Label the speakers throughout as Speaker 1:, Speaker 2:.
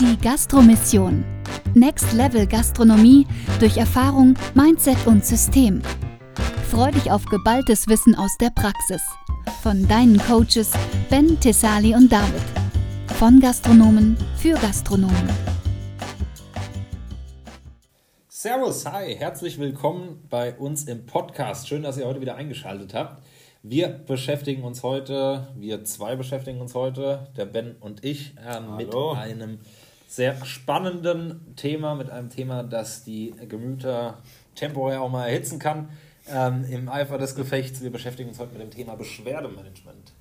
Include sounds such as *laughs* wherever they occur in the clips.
Speaker 1: Die Gastromission. Next Level Gastronomie durch Erfahrung, Mindset und System. Freu dich auf geballtes Wissen aus der Praxis. Von deinen Coaches Ben, Tessali und David. Von Gastronomen für Gastronomen.
Speaker 2: Servus, hi, herzlich willkommen bei uns im Podcast. Schön, dass ihr heute wieder eingeschaltet habt. Wir beschäftigen uns heute, wir zwei beschäftigen uns heute, der Ben und ich, äh, mit einem sehr spannenden Thema, mit einem Thema, das die Gemüter temporär auch mal erhitzen kann. Ähm, Im Eifer des Gefechts, wir beschäftigen uns heute mit dem Thema Beschwerdemanagement.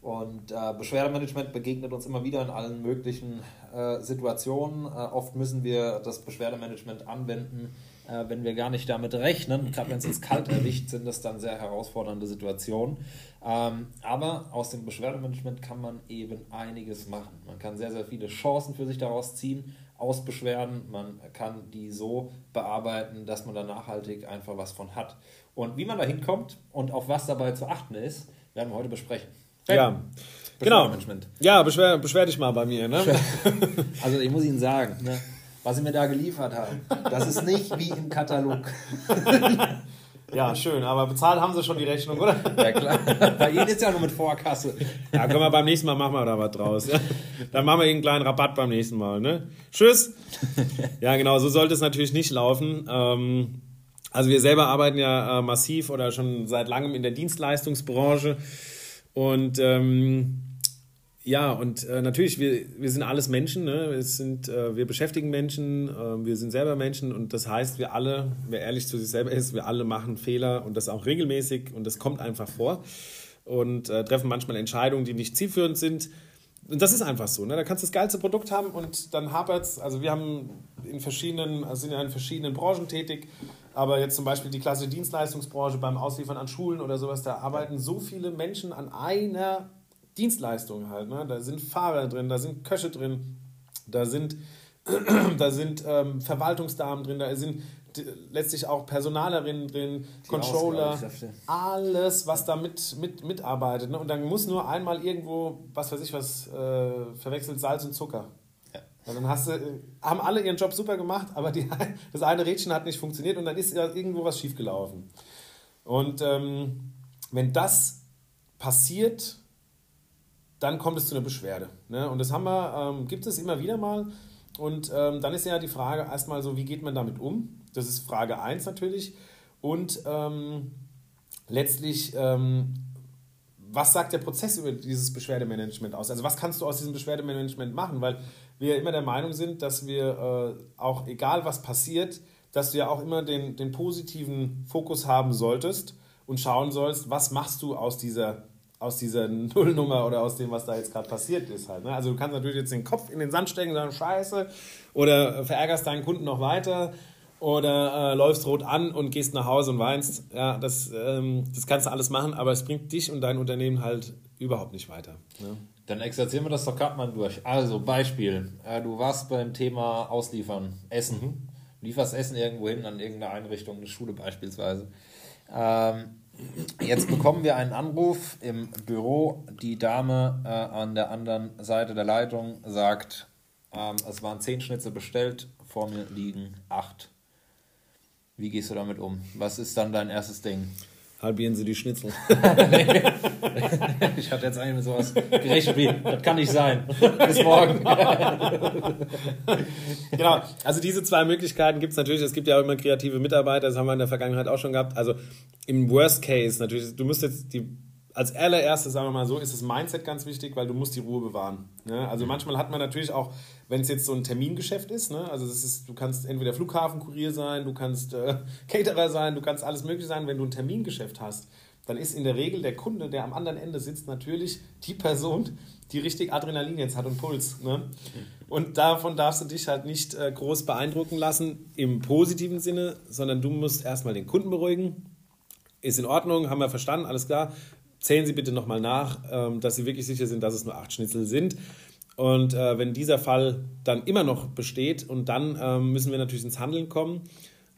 Speaker 2: Und äh, Beschwerdemanagement begegnet uns immer wieder in allen möglichen äh, Situationen. Äh, oft müssen wir das Beschwerdemanagement anwenden, äh, wenn wir gar nicht damit rechnen. Gerade wenn es uns kalt erwischt, sind das dann sehr herausfordernde Situationen. Ähm, aber aus dem Beschwerdemanagement kann man eben einiges machen. Man kann sehr, sehr viele Chancen für sich daraus ziehen aus Beschwerden. Man kann die so bearbeiten, dass man da nachhaltig einfach was von hat. Und wie man da hinkommt und auf was dabei zu achten ist, werden wir heute besprechen. Ben,
Speaker 3: ja, genau. Ja, beschwer, beschwer dich mal bei mir. Ne? *laughs*
Speaker 2: Also ich muss Ihnen sagen, ne, was Sie mir da geliefert haben, das ist nicht wie im Katalog.
Speaker 3: Ja, schön, aber bezahlt haben sie schon die Rechnung, oder?
Speaker 2: Ja, klar. Bei Ihnen ist ja nur mit Vorkasse.
Speaker 3: Ja, können wir beim nächsten Mal machen wir da was draus. Ja? Dann machen wir einen kleinen Rabatt beim nächsten Mal, ne? Tschüss! Ja, genau, so sollte es natürlich nicht laufen. Ähm, also wir selber arbeiten ja äh, massiv oder schon seit langem in der Dienstleistungsbranche und ähm, ja, und äh, natürlich, wir, wir sind alles Menschen, ne? wir, sind, äh, wir beschäftigen Menschen, äh, wir sind selber Menschen und das heißt, wir alle, wer ehrlich zu sich selber ist, wir alle machen Fehler und das auch regelmäßig und das kommt einfach vor und äh, treffen manchmal Entscheidungen, die nicht zielführend sind. Und das ist einfach so. Ne? Da kannst du das geilste Produkt haben und dann hapert es. Also wir haben in verschiedenen, also sind ja in verschiedenen Branchen tätig, aber jetzt zum Beispiel die klassische Dienstleistungsbranche beim Ausliefern an Schulen oder sowas, da arbeiten so viele Menschen an einer Dienstleistungen halt. Ne? Da sind Fahrer drin, da sind Köche drin, da sind, *clears throat* da sind ähm, Verwaltungsdamen drin, da sind letztlich auch Personalerinnen drin, Die Controller, alles, was da mit, mit, mitarbeitet. Ne? Und dann muss nur einmal irgendwo, was weiß ich was, äh, verwechselt Salz und Zucker. Ja. dann hast du, haben alle ihren Job super gemacht, aber die, *laughs* das eine Rädchen hat nicht funktioniert und dann ist ja irgendwo was schiefgelaufen. Und ähm, wenn das passiert, dann kommt es zu einer Beschwerde. Ne? Und das haben wir, ähm, gibt es immer wieder mal. Und ähm, dann ist ja die Frage erstmal so, wie geht man damit um? Das ist Frage 1 natürlich. Und ähm, letztlich, ähm, was sagt der Prozess über dieses Beschwerdemanagement aus? Also was kannst du aus diesem Beschwerdemanagement machen? Weil wir immer der Meinung sind, dass wir äh, auch, egal was passiert, dass du ja auch immer den, den positiven Fokus haben solltest und schauen sollst, was machst du aus dieser aus dieser *laughs* Nullnummer oder aus dem, was da jetzt gerade passiert ist halt. Ne? Also du kannst natürlich jetzt den Kopf in den Sand stecken und sagen, scheiße, oder verärgerst deinen Kunden noch weiter oder äh, läufst rot an und gehst nach Hause und weinst. Ja, das, ähm, das kannst du alles machen, aber es bringt dich und dein Unternehmen halt überhaupt nicht weiter. Ne?
Speaker 2: Dann exerzieren wir das doch gerade mal durch. Also Beispiel, äh, du warst beim Thema Ausliefern, Essen. Mhm. Lieferst Essen irgendwo hin, an irgendeine Einrichtung, eine Schule beispielsweise. Ähm, Jetzt bekommen wir einen Anruf im Büro. Die Dame äh, an der anderen Seite der Leitung sagt, ähm, es waren zehn Schnitzel bestellt, vor mir liegen acht. Wie gehst du damit um? Was ist dann dein erstes Ding?
Speaker 3: Halbieren Sie die Schnitzel. *laughs*
Speaker 2: ich hatte jetzt eigentlich mit sowas gerechnet wie, das kann nicht sein. Bis morgen.
Speaker 3: genau, also diese zwei Möglichkeiten gibt es natürlich. Es gibt ja auch immer kreative Mitarbeiter, das haben wir in der Vergangenheit auch schon gehabt. Also im Worst Case natürlich, du musst jetzt die als allererstes, sagen wir mal so, ist das Mindset ganz wichtig, weil du musst die Ruhe bewahren. Ne? Also mhm. manchmal hat man natürlich auch, wenn es jetzt so ein Termingeschäft ist, ne? also das ist, du kannst entweder Flughafenkurier sein, du kannst äh, *laughs* Caterer sein, du kannst alles mögliche sein. Wenn du ein Termingeschäft hast, dann ist in der Regel der Kunde, der am anderen Ende sitzt, natürlich die Person, die richtig Adrenalin jetzt hat und Puls. Ne? Mhm. Und davon darfst du dich halt nicht äh, groß beeindrucken lassen im positiven Sinne, sondern du musst erstmal den Kunden beruhigen. Ist in Ordnung, haben wir verstanden, alles klar zählen Sie bitte nochmal nach, ähm, dass Sie wirklich sicher sind, dass es nur acht Schnitzel sind. Und äh, wenn dieser Fall dann immer noch besteht, und dann ähm, müssen wir natürlich ins Handeln kommen.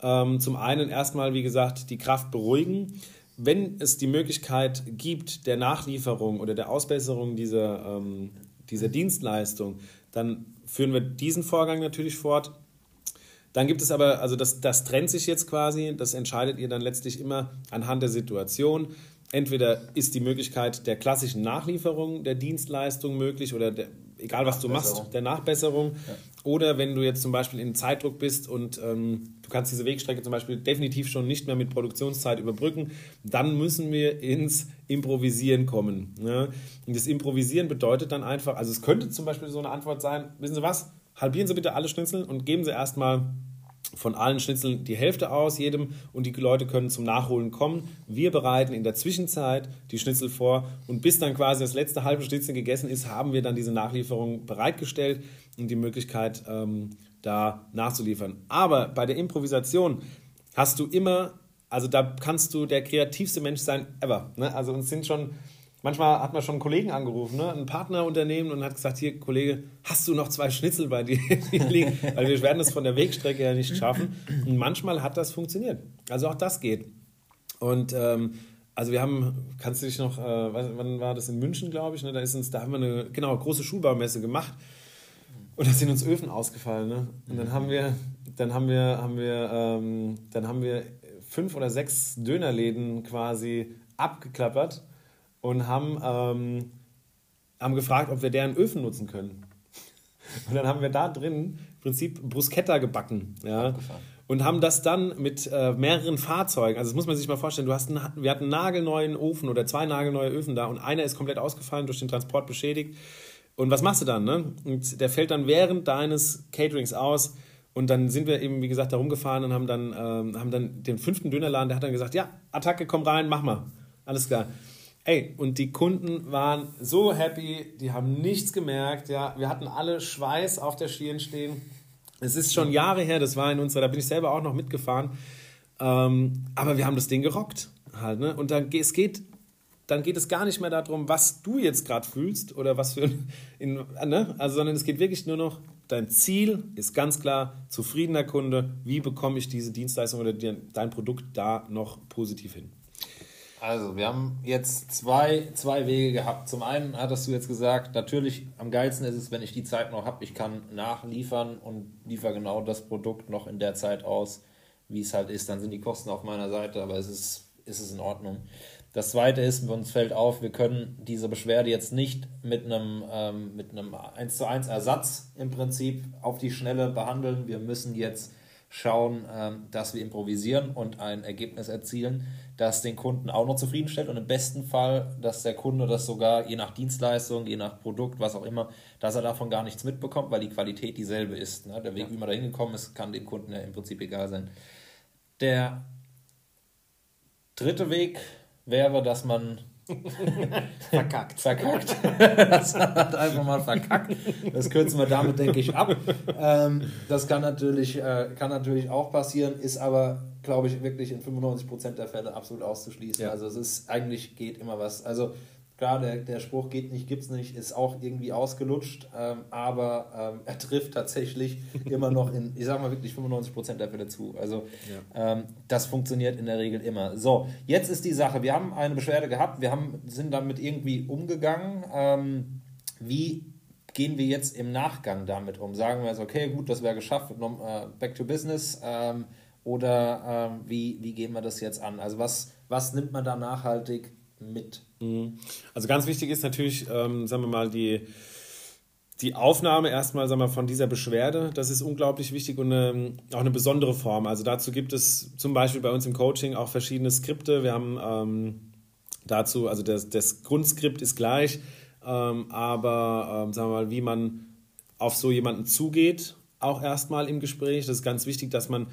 Speaker 3: Ähm, zum einen erstmal, wie gesagt, die Kraft beruhigen. Wenn es die Möglichkeit gibt der Nachlieferung oder der Ausbesserung dieser, dieser Dienstleistung, dann führen wir diesen Vorgang natürlich fort. Dann gibt es aber, also das, das trennt sich jetzt quasi, das entscheidet ihr dann letztlich immer anhand der Situation. Entweder ist die Möglichkeit der klassischen Nachlieferung der Dienstleistung möglich oder der, egal was du machst, der Nachbesserung. Ja. Oder wenn du jetzt zum Beispiel in Zeitdruck bist und ähm, du kannst diese Wegstrecke zum Beispiel definitiv schon nicht mehr mit Produktionszeit überbrücken, dann müssen wir ins Improvisieren kommen. Ne? Und das Improvisieren bedeutet dann einfach, also es könnte zum Beispiel so eine Antwort sein, wissen Sie was, halbieren Sie bitte alle Schnitzel und geben Sie erstmal von allen Schnitzeln die Hälfte aus, jedem, und die Leute können zum Nachholen kommen. Wir bereiten in der Zwischenzeit die Schnitzel vor und bis dann quasi das letzte halbe Schnitzel gegessen ist, haben wir dann diese Nachlieferung bereitgestellt und die Möglichkeit, ähm, da nachzuliefern. Aber bei der Improvisation hast du immer, also da kannst du der kreativste Mensch sein ever. Ne? Also uns sind schon Manchmal hat man schon einen Kollegen angerufen, ne? ein Partnerunternehmen und hat gesagt, hier Kollege, hast du noch zwei Schnitzel bei dir *laughs* liegen? Weil wir werden es von der Wegstrecke ja nicht schaffen. Und manchmal hat das funktioniert. Also auch das geht. Und ähm, also wir haben, kannst du dich noch, äh, wann war das in München, glaube ich, ne? da ist uns, da haben wir eine genau große Schulbaumesse gemacht und da sind uns Öfen ausgefallen. Ne? Und dann haben wir, dann haben wir, haben wir, ähm, dann haben wir fünf oder sechs Dönerläden quasi abgeklappert und haben, ähm, haben gefragt, ob wir deren Öfen nutzen können. *laughs* Und dann haben wir da drin im Prinzip Bruschetta gebacken. Ja. Und haben das dann mit äh, mehreren Fahrzeugen, also das muss man sich mal vorstellen, du hast einen, wir hatten einen nagelneuen Ofen oder zwei nagelneue Öfen da und einer ist komplett ausgefallen, durch den Transport beschädigt. Und was machst du dann? Ne? Und der fällt dann während deines Caterings aus. Und dann sind wir eben, wie gesagt, da rumgefahren und haben dann, ähm, haben dann den fünften Dönerladen, der hat dann gesagt, ja, Attacke, komm rein, mach mal. Alles klar. Ey, und die Kunden waren so happy, die haben nichts gemerkt. Ja, wir hatten alle Schweiß auf der Stirn stehen. Es ist schon Jahre her, das war in unserer, da bin ich selber auch noch mitgefahren. Ähm, aber wir haben das Ding gerockt halt, ne? Und dann es geht, dann geht es gar nicht mehr darum, was du jetzt gerade fühlst oder was für in, ne? Also, sondern es geht wirklich nur noch, dein Ziel ist ganz klar, zufriedener Kunde, wie bekomme ich diese Dienstleistung oder dein Produkt da noch positiv hin?
Speaker 2: Also, wir haben jetzt zwei, zwei Wege gehabt. Zum einen hattest du jetzt gesagt, natürlich am geilsten ist es, wenn ich die Zeit noch habe, ich kann nachliefern und liefere genau das Produkt noch in der Zeit aus, wie es halt ist. Dann sind die Kosten auf meiner Seite, aber es ist, ist es in Ordnung. Das zweite ist, uns fällt auf, wir können diese Beschwerde jetzt nicht mit einem, ähm, mit einem 1 zu 1 Ersatz im Prinzip auf die Schnelle behandeln. Wir müssen jetzt schauen, ähm, dass wir improvisieren und ein Ergebnis erzielen, das den Kunden auch noch zufriedenstellt und im besten Fall, dass der Kunde das sogar je nach Dienstleistung, je nach Produkt, was auch immer, dass er davon gar nichts mitbekommt, weil die Qualität dieselbe ist. Ne? Der Weg, wie man da hingekommen ist, kann dem Kunden ja im Prinzip egal sein. Der dritte Weg wäre, dass man *laughs* verkackt. Verkackt. *laughs* das hat einfach mal verkackt. Das kürzen wir damit, denke ich, ab. Ähm, das kann natürlich, äh, kann natürlich auch passieren, ist aber, glaube ich, wirklich in 95% der Fälle absolut auszuschließen. Ja. Also es ist, eigentlich geht immer was. Also Klar, der, der Spruch geht nicht, gibt's nicht, ist auch irgendwie ausgelutscht, ähm, aber ähm, er trifft tatsächlich *laughs* immer noch in, ich sag mal wirklich 95% der Fälle zu. Also ja. ähm, das funktioniert in der Regel immer. So, jetzt ist die Sache, wir haben eine Beschwerde gehabt, wir haben, sind damit irgendwie umgegangen. Ähm, wie gehen wir jetzt im Nachgang damit um? Sagen wir jetzt, okay, gut, das wäre geschafft, äh, back to business ähm, oder ähm, wie, wie gehen wir das jetzt an? Also was, was nimmt man da nachhaltig mit?
Speaker 3: Mhm. Also ganz wichtig ist natürlich, ähm, sagen wir mal, die, die Aufnahme erstmal sagen wir, von dieser Beschwerde. Das ist unglaublich wichtig und eine, auch eine besondere Form. Also dazu gibt es zum Beispiel bei uns im Coaching auch verschiedene Skripte. Wir haben ähm, dazu, also das, das Grundskript ist gleich, ähm, aber ähm, sagen wir mal, wie man auf so jemanden zugeht, auch erstmal im Gespräch. Das ist ganz wichtig, dass man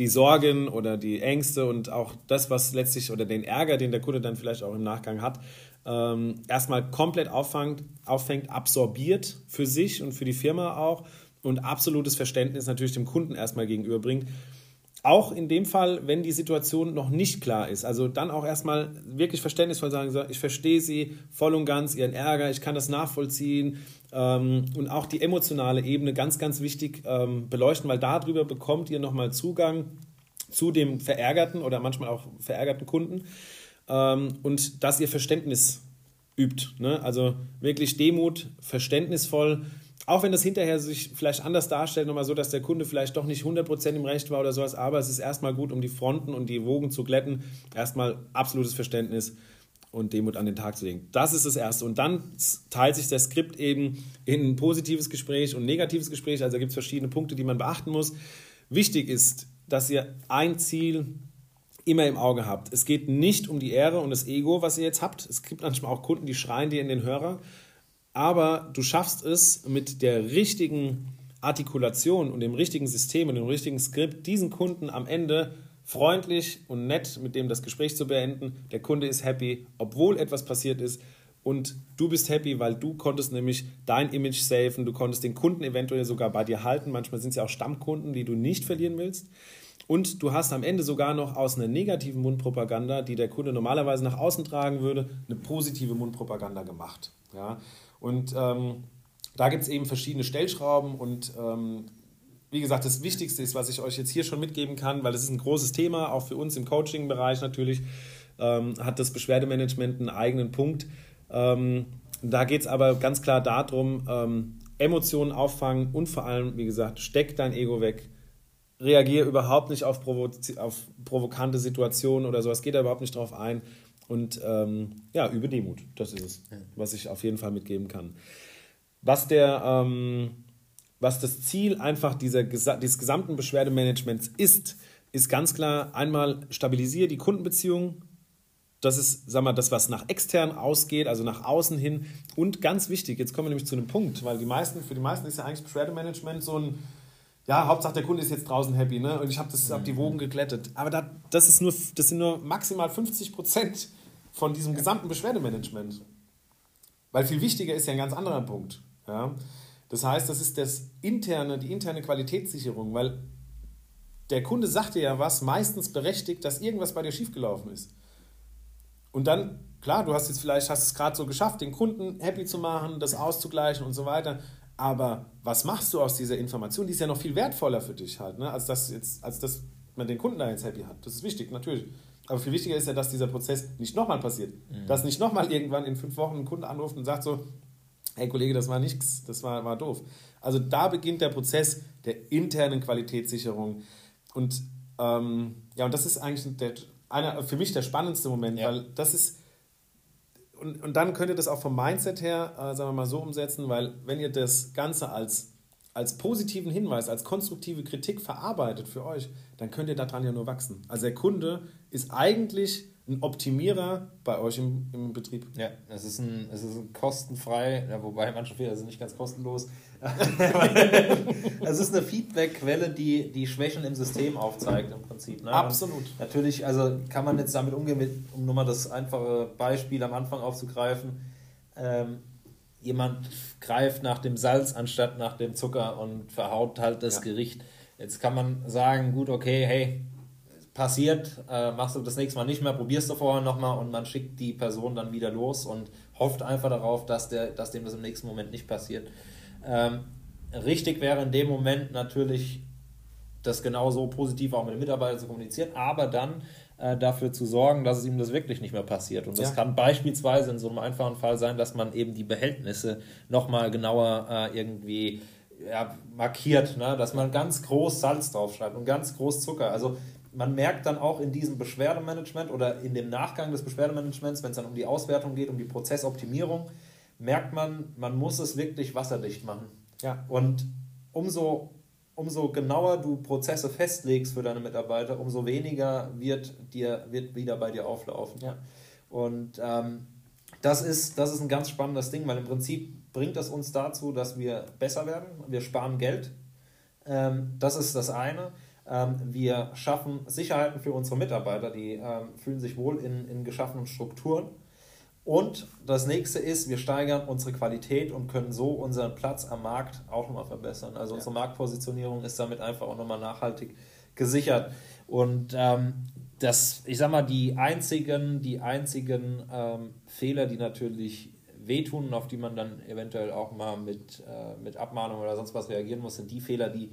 Speaker 3: die Sorgen oder die Ängste und auch das, was letztlich oder den Ärger, den der Kunde dann vielleicht auch im Nachgang hat, ähm, erstmal komplett auffängt, auffängt, absorbiert für sich und für die Firma auch und absolutes Verständnis natürlich dem Kunden erstmal gegenüberbringt. Auch in dem Fall, wenn die Situation noch nicht klar ist. Also dann auch erstmal wirklich verständnisvoll sagen, ich verstehe Sie voll und ganz, Ihren Ärger, ich kann das nachvollziehen. Ähm, und auch die emotionale Ebene ganz, ganz wichtig ähm, beleuchten, weil darüber bekommt ihr nochmal Zugang zu dem verärgerten oder manchmal auch verärgerten Kunden ähm, und dass ihr Verständnis übt. Ne? Also wirklich Demut, verständnisvoll. Auch wenn das hinterher sich vielleicht anders darstellt, nochmal so, dass der Kunde vielleicht doch nicht 100% im Recht war oder sowas, aber es ist erstmal gut, um die Fronten und die Wogen zu glätten. Erstmal absolutes Verständnis und Demut an den Tag zu legen. Das ist das Erste. Und dann teilt sich das Skript eben in ein positives Gespräch und ein negatives Gespräch. Also gibt es verschiedene Punkte, die man beachten muss. Wichtig ist, dass ihr ein Ziel immer im Auge habt. Es geht nicht um die Ehre und das Ego, was ihr jetzt habt. Es gibt manchmal auch Kunden, die schreien dir in den Hörer. Aber du schaffst es mit der richtigen Artikulation und dem richtigen System und dem richtigen Skript, diesen Kunden am Ende freundlich und nett mit dem das Gespräch zu beenden. Der Kunde ist happy, obwohl etwas passiert ist. Und du bist happy, weil du konntest nämlich dein Image safen, du konntest den Kunden eventuell sogar bei dir halten. Manchmal sind es ja auch Stammkunden, die du nicht verlieren willst. Und du hast am Ende sogar noch aus einer negativen Mundpropaganda, die der Kunde normalerweise nach außen tragen würde, eine positive Mundpropaganda gemacht. Ja? Und ähm, da gibt es eben verschiedene Stellschrauben und ähm, wie gesagt, das Wichtigste ist, was ich euch jetzt hier schon mitgeben kann, weil es ist ein großes Thema, auch für uns im Coaching-Bereich natürlich, ähm, hat das Beschwerdemanagement einen eigenen Punkt. Ähm, da geht es aber ganz klar darum, ähm, Emotionen auffangen und vor allem, wie gesagt, steck dein Ego weg, reagiere überhaupt nicht auf, provo auf provokante Situationen oder sowas, geht da überhaupt nicht drauf ein. Und ähm, ja, übe Demut. Das ist es, was ich auf jeden Fall mitgeben kann. Was der, ähm, was das Ziel einfach dieser, dieses gesamten Beschwerdemanagements ist, ist ganz klar einmal stabilisiere die Kundenbeziehung. Das ist, sag mal, das, was nach extern ausgeht, also nach außen hin. Und ganz wichtig, jetzt kommen wir nämlich zu einem Punkt, weil die meisten, für die meisten ist ja eigentlich Beschwerdemanagement so ein, ja, Hauptsache der Kunde ist jetzt draußen happy, ne? Und ich habe mhm. hab die Wogen geglättet. Aber da, das, ist nur, das sind nur maximal 50 Prozent von diesem gesamten Beschwerdemanagement. Weil viel wichtiger ist ja ein ganz anderer Punkt. Ja? Das heißt, das ist das interne, die interne Qualitätssicherung, weil der Kunde sagt dir ja was, meistens berechtigt, dass irgendwas bei dir schiefgelaufen ist. Und dann, klar, du hast jetzt vielleicht, hast es gerade so geschafft, den Kunden happy zu machen, das auszugleichen und so weiter. Aber was machst du aus dieser Information? Die ist ja noch viel wertvoller für dich halt, ne? als, das jetzt, als dass man den Kunden da jetzt happy hat. Das ist wichtig, natürlich. Aber viel wichtiger ist ja, dass dieser Prozess nicht nochmal passiert. Mhm. Dass nicht nochmal irgendwann in fünf Wochen ein Kunde anruft und sagt so, hey Kollege, das war nichts, das war, war doof. Also da beginnt der Prozess der internen Qualitätssicherung. Und ähm, ja, und das ist eigentlich der, einer, für mich der spannendste Moment, ja. weil das ist und, und dann könnt ihr das auch vom Mindset her, äh, sagen wir mal, so umsetzen, weil wenn ihr das Ganze als, als positiven Hinweis, als konstruktive Kritik verarbeitet für euch, dann könnt ihr daran ja nur wachsen. Also der Kunde ist eigentlich ein Optimierer bei euch im, im Betrieb.
Speaker 2: Ja, es ist ein, es ist ein kostenfrei, ja, wobei manche Fehler sind nicht ganz kostenlos. *laughs* es ist eine Feedback-Quelle, die die Schwächen im System aufzeigt im Prinzip. Ne?
Speaker 3: Absolut.
Speaker 2: Und natürlich, also kann man jetzt damit umgehen, um nur mal das einfache Beispiel am Anfang aufzugreifen. Ähm, jemand greift nach dem Salz anstatt nach dem Zucker und verhaut halt das ja. Gericht. Jetzt kann man sagen, gut, okay, hey, passiert, äh, machst du das nächste Mal nicht mehr, probierst du vorher nochmal und man schickt die Person dann wieder los und hofft einfach darauf, dass, der, dass dem das im nächsten Moment nicht passiert. Ähm, richtig wäre in dem Moment natürlich, das genauso positiv auch mit dem Mitarbeiter zu kommunizieren, aber dann äh, dafür zu sorgen, dass es ihm das wirklich nicht mehr passiert. Und das ja. kann beispielsweise in so einem einfachen Fall sein, dass man eben die Behältnisse nochmal genauer äh, irgendwie ja, markiert, ne? dass man ganz groß Salz draufschreibt und ganz groß Zucker. Also man merkt dann auch in diesem Beschwerdemanagement oder in dem Nachgang des Beschwerdemanagements, wenn es dann um die Auswertung geht, um die Prozessoptimierung, merkt man, man muss es wirklich wasserdicht machen. Ja. Und umso, umso genauer du Prozesse festlegst für deine Mitarbeiter, umso weniger wird, dir, wird wieder bei dir auflaufen. Ja. Und ähm, das, ist, das ist ein ganz spannendes Ding, weil im Prinzip bringt das uns dazu, dass wir besser werden, wir sparen Geld. Ähm, das ist das eine. Ähm, wir schaffen Sicherheiten für unsere Mitarbeiter, die ähm, fühlen sich wohl in, in geschaffenen Strukturen. Und das nächste ist, wir steigern unsere Qualität und können so unseren Platz am Markt auch nochmal verbessern. Also ja. unsere Marktpositionierung ist damit einfach auch nochmal nachhaltig gesichert. Und ähm, das, ich sag mal, die einzigen, die einzigen ähm, Fehler, die natürlich wehtun auf die man dann eventuell auch mal mit, äh, mit Abmahnung oder sonst was reagieren muss, sind die Fehler, die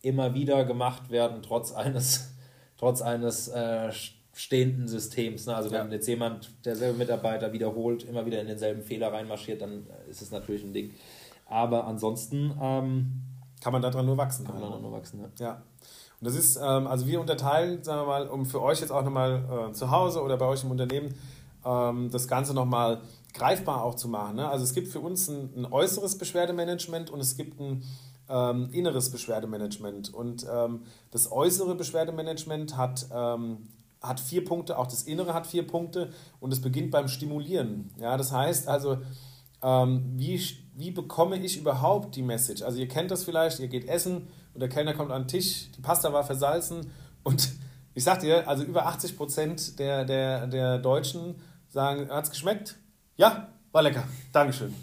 Speaker 2: immer wieder gemacht werden, trotz eines, *laughs* trotz eines äh, stehenden Systems. Ne? Also wenn ja. jetzt jemand, derselbe Mitarbeiter wiederholt, immer wieder in denselben Fehler reinmarschiert, dann ist es natürlich ein Ding. Aber ansonsten ähm,
Speaker 3: kann man daran nur wachsen.
Speaker 2: Kann man daran nur wachsen, ja.
Speaker 3: ja. Und das ist, ähm, also wir unterteilen, sagen wir mal, um für euch jetzt auch nochmal äh, zu Hause oder bei euch im Unternehmen ähm, das Ganze nochmal greifbar auch zu machen. Ne? Also es gibt für uns ein, ein äußeres Beschwerdemanagement und es gibt ein ähm, inneres Beschwerdemanagement. Und ähm, das äußere Beschwerdemanagement hat ähm, hat vier Punkte, auch das Innere hat vier Punkte und es beginnt beim Stimulieren. Ja, das heißt also, ähm, wie, wie bekomme ich überhaupt die Message? Also ihr kennt das vielleicht, ihr geht essen und der Kellner kommt an den Tisch, die Pasta war versalzen und *laughs* ich sag dir, also über 80 Prozent der, der, der Deutschen sagen, hat es geschmeckt? Ja, war lecker, Dankeschön.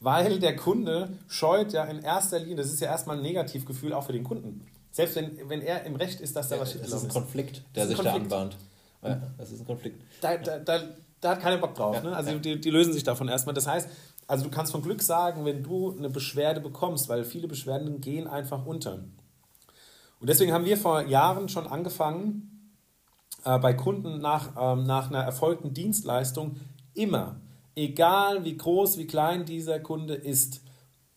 Speaker 3: Weil der Kunde scheut ja in erster Linie, das ist ja erstmal ein Negativgefühl auch für den Kunden. Selbst wenn, wenn er im Recht ist, dass da ja, was
Speaker 2: schief ist. Das ist ein Konflikt, der sich Konflikt. da anbahnt. Ja, das ist ein Konflikt.
Speaker 3: Da, da, da, da hat keiner Bock drauf. Ja, ne? Also die, die lösen sich davon erstmal. Das heißt, also du kannst von Glück sagen, wenn du eine Beschwerde bekommst, weil viele Beschwerden gehen einfach unter. Und deswegen haben wir vor Jahren schon angefangen, äh, bei Kunden nach, ähm, nach einer erfolgten Dienstleistung immer, egal wie groß, wie klein dieser Kunde ist,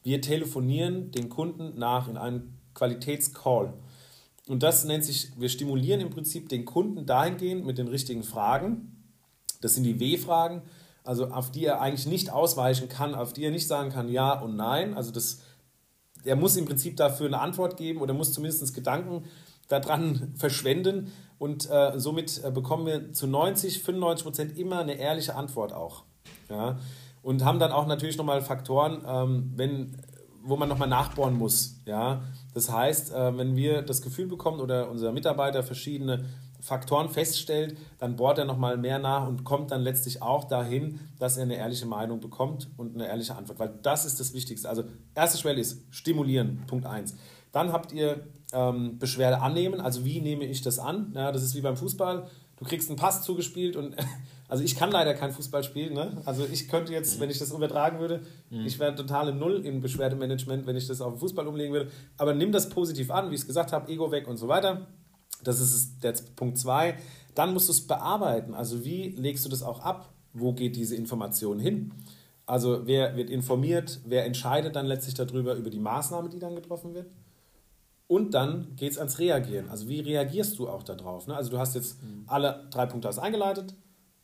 Speaker 3: wir telefonieren den Kunden nach in einem Qualitätscall. Und das nennt sich, wir stimulieren im Prinzip den Kunden dahingehend mit den richtigen Fragen. Das sind die W-Fragen, also auf die er eigentlich nicht ausweichen kann, auf die er nicht sagen kann Ja und Nein. Also das, er muss im Prinzip dafür eine Antwort geben oder muss zumindest Gedanken daran *laughs* verschwenden. Und äh, somit äh, bekommen wir zu 90, 95 Prozent immer eine ehrliche Antwort auch. Ja? Und haben dann auch natürlich nochmal Faktoren, ähm, wenn, wo man nochmal nachbohren muss. Ja? Das heißt, äh, wenn wir das Gefühl bekommen oder unser Mitarbeiter verschiedene Faktoren feststellt, dann bohrt er nochmal mehr nach und kommt dann letztlich auch dahin, dass er eine ehrliche Meinung bekommt und eine ehrliche Antwort. Weil das ist das Wichtigste. Also erste Schwelle ist stimulieren, Punkt 1. Dann habt ihr ähm, Beschwerde annehmen. Also wie nehme ich das an? Ja, das ist wie beim Fußball. Du kriegst einen Pass zugespielt und *laughs* also ich kann leider kein Fußball spielen. Ne? Also ich könnte jetzt, mhm. wenn ich das übertragen würde, mhm. ich wäre totale Null im Beschwerdemanagement, wenn ich das auf den Fußball umlegen würde. Aber nimm das positiv an, wie ich es gesagt habe, Ego weg und so weiter. Das ist der Punkt 2. Dann musst du es bearbeiten. Also wie legst du das auch ab? Wo geht diese Information hin? Also wer wird informiert? Wer entscheidet dann letztlich darüber, über die Maßnahme, die dann getroffen wird? Und dann geht es ans Reagieren. Also wie reagierst du auch darauf? Ne? Also du hast jetzt mhm. alle drei Punkte hast eingeleitet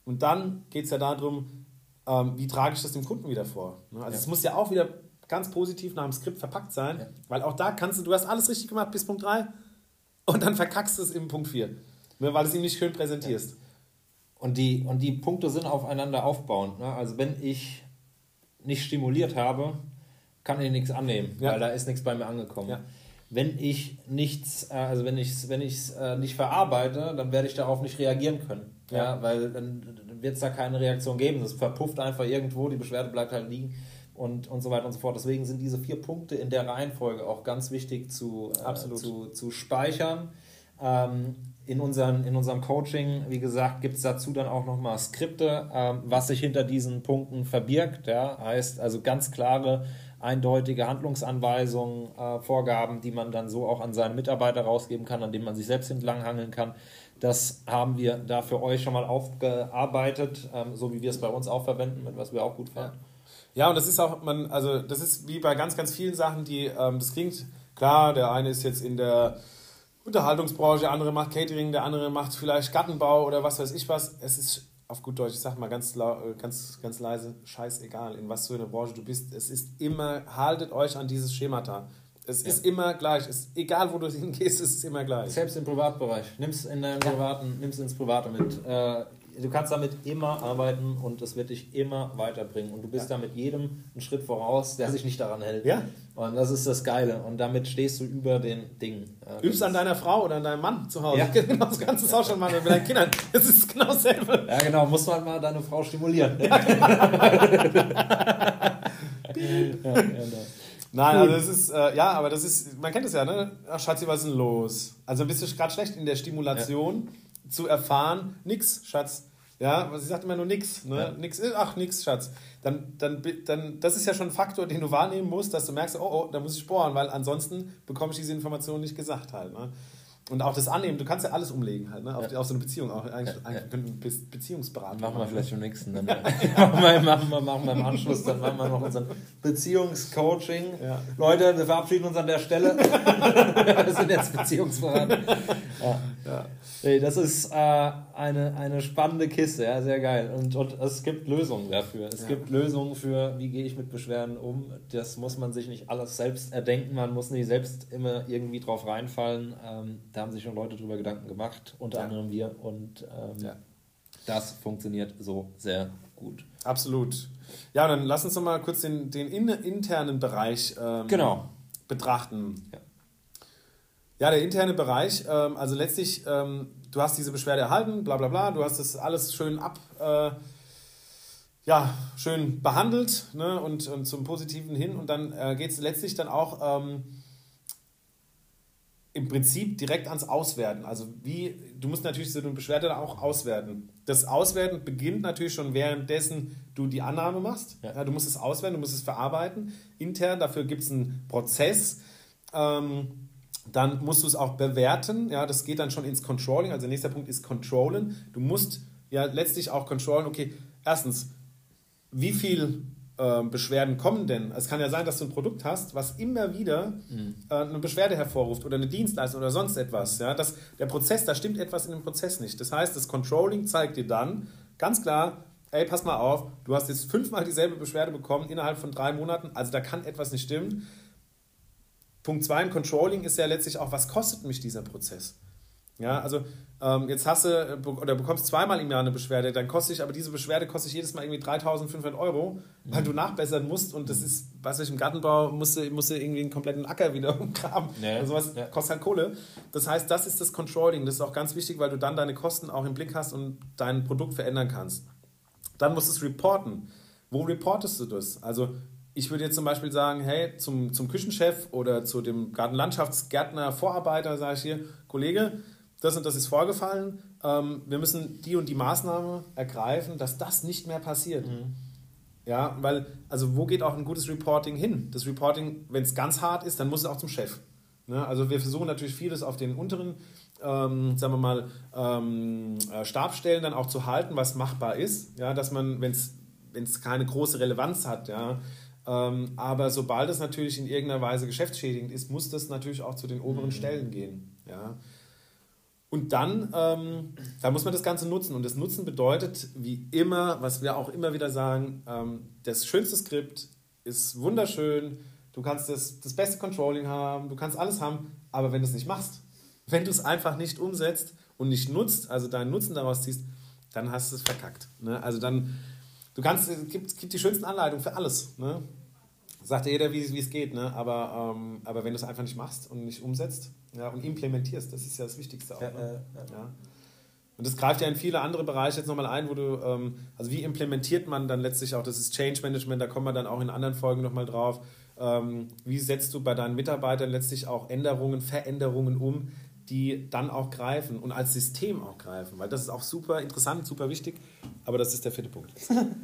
Speaker 3: und dann geht es ja darum, ähm, wie trage ich das dem Kunden wieder vor. Ne? Also ja. es muss ja auch wieder ganz positiv nach dem Skript verpackt sein, ja. weil auch da kannst du, du hast alles richtig gemacht bis Punkt 3 und dann verkackst du es im Punkt 4, ne? weil du es ihm nicht schön präsentierst. Ja.
Speaker 2: Und, die, und die Punkte sind aufeinander aufbauend. Ne? Also wenn ich nicht stimuliert habe, kann ich nichts annehmen, weil da ist nichts bei mir angekommen wenn ich nichts, äh, also wenn ich es wenn äh, nicht verarbeite, dann werde ich darauf nicht reagieren können. Ja, ja weil dann wird es da keine Reaktion geben. Das verpufft einfach irgendwo, die Beschwerde bleibt halt liegen und, und so weiter und so fort. Deswegen sind diese vier Punkte in der Reihenfolge auch ganz wichtig zu, äh, zu, zu speichern. Ähm, in, unseren, in unserem Coaching, wie gesagt, gibt es dazu dann auch nochmal Skripte, ähm, was sich hinter diesen Punkten verbirgt. Ja? Heißt also ganz klare eindeutige Handlungsanweisungen, äh, Vorgaben, die man dann so auch an seine Mitarbeiter rausgeben kann, an denen man sich selbst entlanghangeln kann. Das haben wir da für euch schon mal aufgearbeitet, ähm, so wie wir es bei uns auch verwenden, mit was wir auch gut fanden.
Speaker 3: Ja, und das ist auch, man, also das ist wie bei ganz, ganz vielen Sachen, die, ähm, das klingt klar, der eine ist jetzt in der Unterhaltungsbranche, der andere macht Catering, der andere macht vielleicht Gartenbau oder was weiß ich was. Es ist auf gut Deutsch, ich sag mal ganz, äh, ganz, ganz leise, scheißegal, in was für eine Branche du bist. Es ist immer, haltet euch an dieses Schemata. Es ja. ist immer gleich. Es, egal, wo du *laughs* hingehst, es ist immer gleich.
Speaker 2: Selbst im Privatbereich. Nimm es in deinem ja. privaten, nimm's ins Private mit. Äh, du kannst damit immer arbeiten und es wird dich immer weiterbringen. Und du bist ja. damit jedem einen Schritt voraus, der sich nicht daran hält. Ja. Und das ist das Geile. Und damit stehst du über den Dingen.
Speaker 3: Übst an deiner Frau oder an deinem Mann zu Hause. Ja. *laughs* Genau, das kannst du auch schon mal mit deinen Kindern. Das ist genau dasselbe.
Speaker 2: Ja, genau. Muss man mal deine Frau stimulieren. Ja, genau. *laughs*
Speaker 3: ja, genau. Nein, also das ist, äh, ja, aber das ist, man kennt es ja, ne? Ach, Schatzi, was ist denn los? Also bist du gerade schlecht in der Stimulation ja. zu erfahren, nix, Schatz. Ja, sie sagt immer nur nix, ne? Ja. Nix, ach, nix, Schatz. Dann, dann, dann, das ist ja schon ein Faktor, den du wahrnehmen musst, dass du merkst, oh, oh, da muss ich bohren, weil ansonsten bekomme ich diese Information nicht gesagt halt. Ne? Und auch das Annehmen, du kannst ja alles umlegen halt, ne? auf, ja. auf so eine Beziehung auch. Eigentlich, ja, eigentlich ja. Be Beziehungsberatung.
Speaker 2: Machen wir vielleicht schon nächsten. Dann *laughs* machen, wir, machen, wir, machen wir im Anschluss, dann machen wir noch unseren Beziehungscoaching. Ja. Leute, wir verabschieden uns an der Stelle. *laughs* *laughs* wir sind jetzt Beziehungsberater. Ja. Nee, das ist äh, eine, eine spannende Kiste, ja, sehr geil. Und, und es gibt Lösungen dafür. Es gibt Lösungen für, wie gehe ich mit Beschwerden um. Das muss man sich nicht alles selbst erdenken, man muss nicht selbst immer irgendwie drauf reinfallen. Ähm, da haben sich schon Leute drüber Gedanken gemacht, unter ja. anderem wir. Und ähm, ja. das funktioniert so sehr gut.
Speaker 3: Absolut. Ja, dann lass uns noch mal kurz den, den in, internen Bereich ähm, genau. betrachten. Ja. ja. der interne Bereich, ähm, also letztlich, ähm, du hast diese Beschwerde erhalten, bla bla bla, du hast das alles schön ab, äh, ja, schön behandelt ne, und, und zum Positiven hin und dann äh, geht es letztlich dann auch ähm, im Prinzip direkt ans Auswerten. Also wie, du musst natürlich so eine Beschwerde dann auch auswerten. Das Auswerten beginnt natürlich schon währenddessen du die Annahme machst. Ja. Du musst es auswerten, du musst es verarbeiten. Intern, dafür gibt es einen Prozess. Ähm, dann musst du es auch bewerten. Ja, das geht dann schon ins Controlling. Also der nächste Punkt ist Controllen. Du musst ja letztlich auch controllen, okay, erstens, wie viel äh, Beschwerden kommen denn? Es kann ja sein, dass du ein Produkt hast, was immer wieder mhm. äh, eine Beschwerde hervorruft oder eine Dienstleistung oder sonst etwas. Ja? Das, der Prozess, da stimmt etwas in dem Prozess nicht. Das heißt, das Controlling zeigt dir dann ganz klar, ey, pass mal auf, du hast jetzt fünfmal dieselbe Beschwerde bekommen innerhalb von drei Monaten, also da kann etwas nicht stimmen. Punkt zwei im Controlling ist ja letztlich auch, was kostet mich dieser Prozess? Ja, also ähm, jetzt hast du äh, oder bekommst zweimal im Jahr eine Beschwerde, dann kostet ich, aber diese Beschwerde kostet jedes Mal irgendwie 3500 Euro, weil mhm. du nachbessern musst und das ist, was ich im Gartenbau musste, musste irgendwie einen kompletten Acker *laughs* wieder umgraben. Nee. Also was ja. kostet halt Kohle. Das heißt, das ist das Controlling. Das ist auch ganz wichtig, weil du dann deine Kosten auch im Blick hast und dein Produkt verändern kannst. Dann musst du es reporten. Wo reportest du das? Also ich würde jetzt zum Beispiel sagen, hey, zum, zum Küchenchef oder zu dem Gartenlandschaftsgärtner, Vorarbeiter, sage ich hier, Kollege, das und das ist vorgefallen, ähm, wir müssen die und die Maßnahme ergreifen, dass das nicht mehr passiert. Mhm. Ja, weil, also wo geht auch ein gutes Reporting hin? Das Reporting, wenn es ganz hart ist, dann muss es auch zum Chef. Ne? Also wir versuchen natürlich vieles auf den unteren, ähm, sagen wir mal, ähm, äh, Stabstellen dann auch zu halten, was machbar ist. Ja, dass man, wenn es keine große Relevanz hat, ja, ähm, aber sobald es natürlich in irgendeiner Weise geschäftsschädigend ist, muss das natürlich auch zu den oberen mhm. Stellen gehen. Ja. Und dann, ähm, da muss man das Ganze nutzen. Und das Nutzen bedeutet, wie immer, was wir auch immer wieder sagen, ähm, das schönste Skript ist wunderschön. Du kannst das, das beste Controlling haben, du kannst alles haben, aber wenn du es nicht machst, wenn du es einfach nicht umsetzt und nicht nutzt, also deinen Nutzen daraus ziehst, dann hast du es verkackt. Ne? Also dann, du kannst, es gibt, gibt die schönsten Anleitungen für alles. Ne? Sagt ja jeder, wie, wie es geht, ne? aber, ähm, aber wenn du es einfach nicht machst und nicht umsetzt ja, und implementierst, das ist ja das Wichtigste auch. Ja, ne? ja, ja. Und das greift ja in viele andere Bereiche jetzt nochmal ein, wo du, ähm, also wie implementiert man dann letztlich auch, das ist Change Management, da kommen wir dann auch in anderen Folgen nochmal drauf. Ähm, wie setzt du bei deinen Mitarbeitern letztlich auch Änderungen, Veränderungen um, die dann auch greifen und als System auch greifen, weil das ist auch super interessant, super wichtig, aber das ist der vierte Punkt.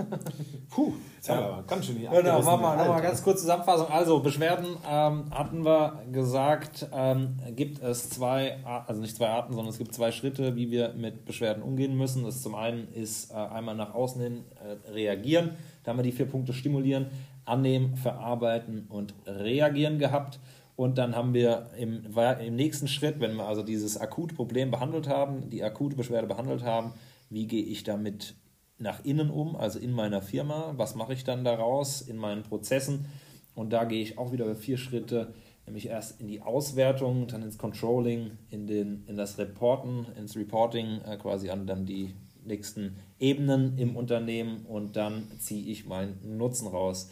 Speaker 3: *laughs*
Speaker 2: Puh, jetzt haben wir aber ganz schön hier Genau, machen wir nochmal ganz kurz Zusammenfassung. Also, Beschwerden ähm, hatten wir gesagt, ähm, gibt es zwei, also nicht zwei Arten, sondern es gibt zwei Schritte, wie wir mit Beschwerden umgehen müssen. Das zum einen ist äh, einmal nach außen hin äh, reagieren, da haben wir die vier Punkte stimulieren, annehmen, verarbeiten und reagieren gehabt. Und dann haben wir im, im nächsten Schritt, wenn wir also dieses akute Problem behandelt haben, die akute Beschwerde behandelt haben, wie gehe ich damit nach innen um, also in meiner Firma, was mache ich dann daraus in meinen Prozessen und da gehe ich auch wieder vier Schritte, nämlich erst in die Auswertung, dann ins Controlling, in, den, in das Reporten, ins Reporting äh, quasi an dann die nächsten Ebenen im Unternehmen und dann ziehe ich meinen Nutzen raus.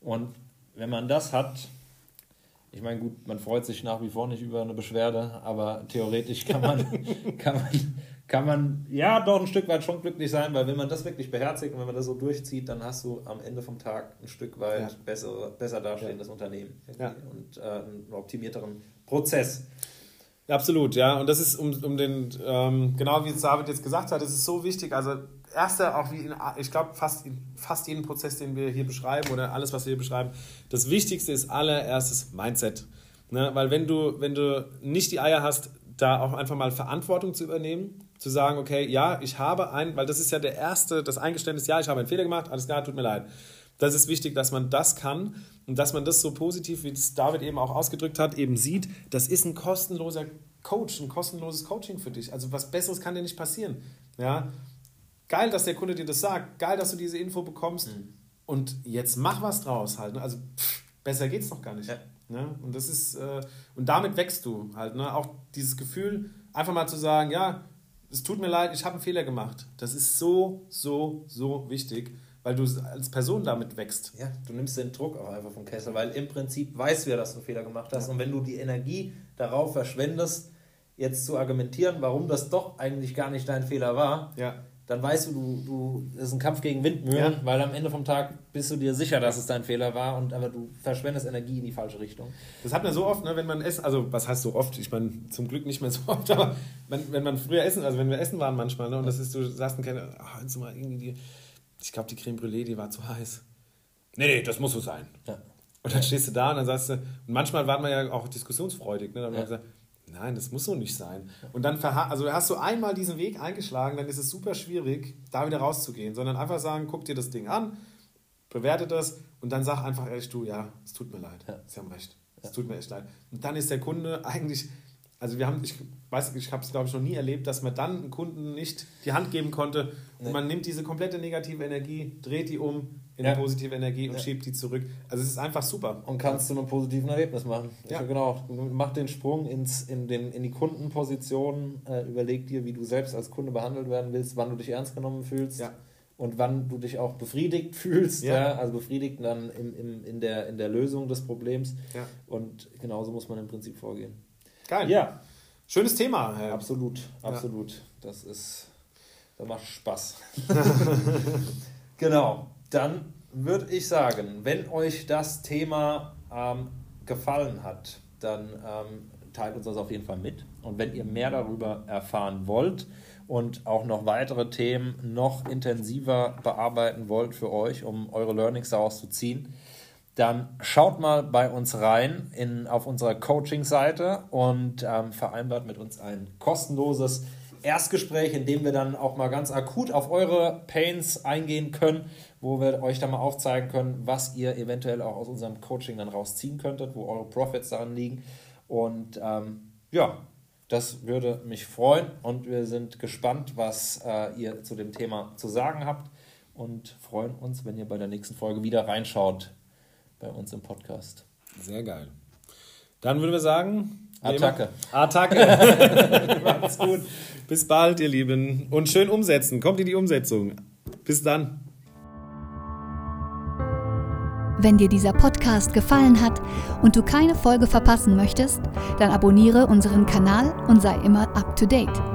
Speaker 2: Und wenn man das hat, ich meine, gut, man freut sich nach wie vor nicht über eine Beschwerde, aber theoretisch kann man, *laughs* kann man, kann man ja doch ein Stück weit schon glücklich sein, weil wenn man das wirklich beherzigt und wenn man das so durchzieht, dann hast du am Ende vom Tag ein Stück weit ja. besser, besser dastehendes ja. Unternehmen ja. und äh, einen optimierteren Prozess.
Speaker 3: absolut, ja. Und das ist um, um den, ähm, genau wie David jetzt gesagt hat, das ist so wichtig. Also erste, auch wie in, ich glaube, fast, fast jeden Prozess, den wir hier beschreiben oder alles, was wir hier beschreiben, das Wichtigste ist allererstes Mindset. Ne? Weil wenn du, wenn du nicht die Eier hast, da auch einfach mal Verantwortung zu übernehmen, zu sagen, okay, ja, ich habe ein, weil das ist ja der erste, das Eingeständnis, ja, ich habe einen Fehler gemacht, alles klar, tut mir leid. Das ist wichtig, dass man das kann und dass man das so positiv, wie es David eben auch ausgedrückt hat, eben sieht, das ist ein kostenloser Coach, ein kostenloses Coaching für dich. Also was Besseres kann dir nicht passieren. Ja? Geil, dass der Kunde dir das sagt, geil, dass du diese Info bekommst mhm. und jetzt mach was draus halt. Ne? Also pff, besser geht's noch gar nicht. Ja. Ne? Und das ist, äh, und damit wächst du halt. Ne? Auch dieses Gefühl, einfach mal zu sagen, ja, es tut mir leid, ich habe einen Fehler gemacht. Das ist so, so, so wichtig weil du als Person damit wächst.
Speaker 2: Ja, du nimmst den Druck auch einfach vom Kessel, weil im Prinzip weißt du ja, dass du einen Fehler gemacht hast. Ja. Und wenn du die Energie darauf verschwendest, jetzt zu argumentieren, warum das doch eigentlich gar nicht dein Fehler war, ja. Dann weißt du, du, du, das ist ein Kampf gegen Windmühlen, ja. weil am Ende vom Tag bist du dir sicher, dass es dein Fehler war, und aber du verschwendest Energie in die falsche Richtung.
Speaker 3: Das hat man so oft, ne, wenn man essen, also was heißt so oft? Ich meine, zum Glück nicht mehr so oft, aber wenn, wenn man früher essen, also wenn wir essen waren manchmal, ne, und das ist, du sagst, ach, mal irgendwie die ich glaube, die Creme Brûlée, die war zu heiß. Nee, nee, das muss so sein. Ja. Und dann stehst du da und dann sagst du, und manchmal war man ja auch diskussionsfreudig, ne? Dann ja. haben wir gesagt, nein, das muss so nicht sein. Und dann also hast du einmal diesen Weg eingeschlagen, dann ist es super schwierig, da wieder rauszugehen, sondern einfach sagen, guck dir das Ding an, bewerte das und dann sag einfach ehrlich, du, ja, es tut mir leid. Ja. Sie haben recht. Es tut mir echt leid. Und dann ist der Kunde *laughs* eigentlich also wir haben, ich weiß, ich habe es glaube ich noch nie erlebt, dass man dann einem Kunden nicht die Hand geben konnte und nee. man nimmt diese komplette negative Energie, dreht die um in ja. eine positive Energie und ja. schiebt die zurück. Also es ist einfach super.
Speaker 2: Und kannst du einem positiven Erlebnis machen. Ja. Also genau, mach den Sprung ins, in, den, in die Kundenposition, äh, überleg dir, wie du selbst als Kunde behandelt werden willst, wann du dich ernst genommen fühlst. Ja und wann du dich auch befriedigt *laughs* fühlst, ja. ja. also befriedigt dann im, im, in, der, in der Lösung des Problems. Ja. Und genauso muss man im Prinzip vorgehen.
Speaker 3: Geil. Ja. Schönes Thema.
Speaker 2: Absolut, absolut. Ja. Das ist, das macht Spaß. *laughs* genau. Dann würde ich sagen, wenn euch das Thema ähm, gefallen hat, dann ähm, teilt uns das auf jeden Fall mit. Und wenn ihr mehr darüber erfahren wollt und auch noch weitere Themen noch intensiver bearbeiten wollt für euch, um eure Learnings daraus zu ziehen, dann schaut mal bei uns rein in, auf unserer Coaching-Seite und ähm, vereinbart mit uns ein kostenloses Erstgespräch, in dem wir dann auch mal ganz akut auf eure Pains eingehen können, wo wir euch dann mal aufzeigen können, was ihr eventuell auch aus unserem Coaching dann rausziehen könntet, wo eure Profits daran liegen. Und ähm, ja, das würde mich freuen und wir sind gespannt, was äh, ihr zu dem Thema zu sagen habt und freuen uns, wenn ihr bei der nächsten Folge wieder reinschaut bei uns im Podcast.
Speaker 3: Sehr geil. Dann würden wir sagen,
Speaker 2: Attacke.
Speaker 3: Attacke. *laughs* *laughs* Macht's gut. Bis bald, ihr Lieben. Und schön umsetzen. Kommt in die Umsetzung. Bis dann.
Speaker 1: Wenn dir dieser Podcast gefallen hat und du keine Folge verpassen möchtest, dann abonniere unseren Kanal und sei immer up to date.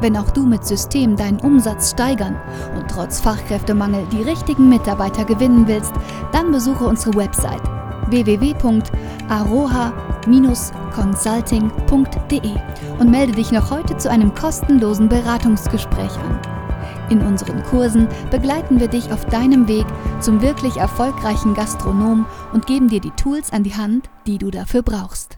Speaker 1: Wenn auch du mit System deinen Umsatz steigern und trotz Fachkräftemangel die richtigen Mitarbeiter gewinnen willst, dann besuche unsere Website www.aroha-consulting.de und melde dich noch heute zu einem kostenlosen Beratungsgespräch an. In unseren Kursen begleiten wir dich auf deinem Weg zum wirklich erfolgreichen Gastronom und geben dir die Tools an die Hand, die du dafür brauchst.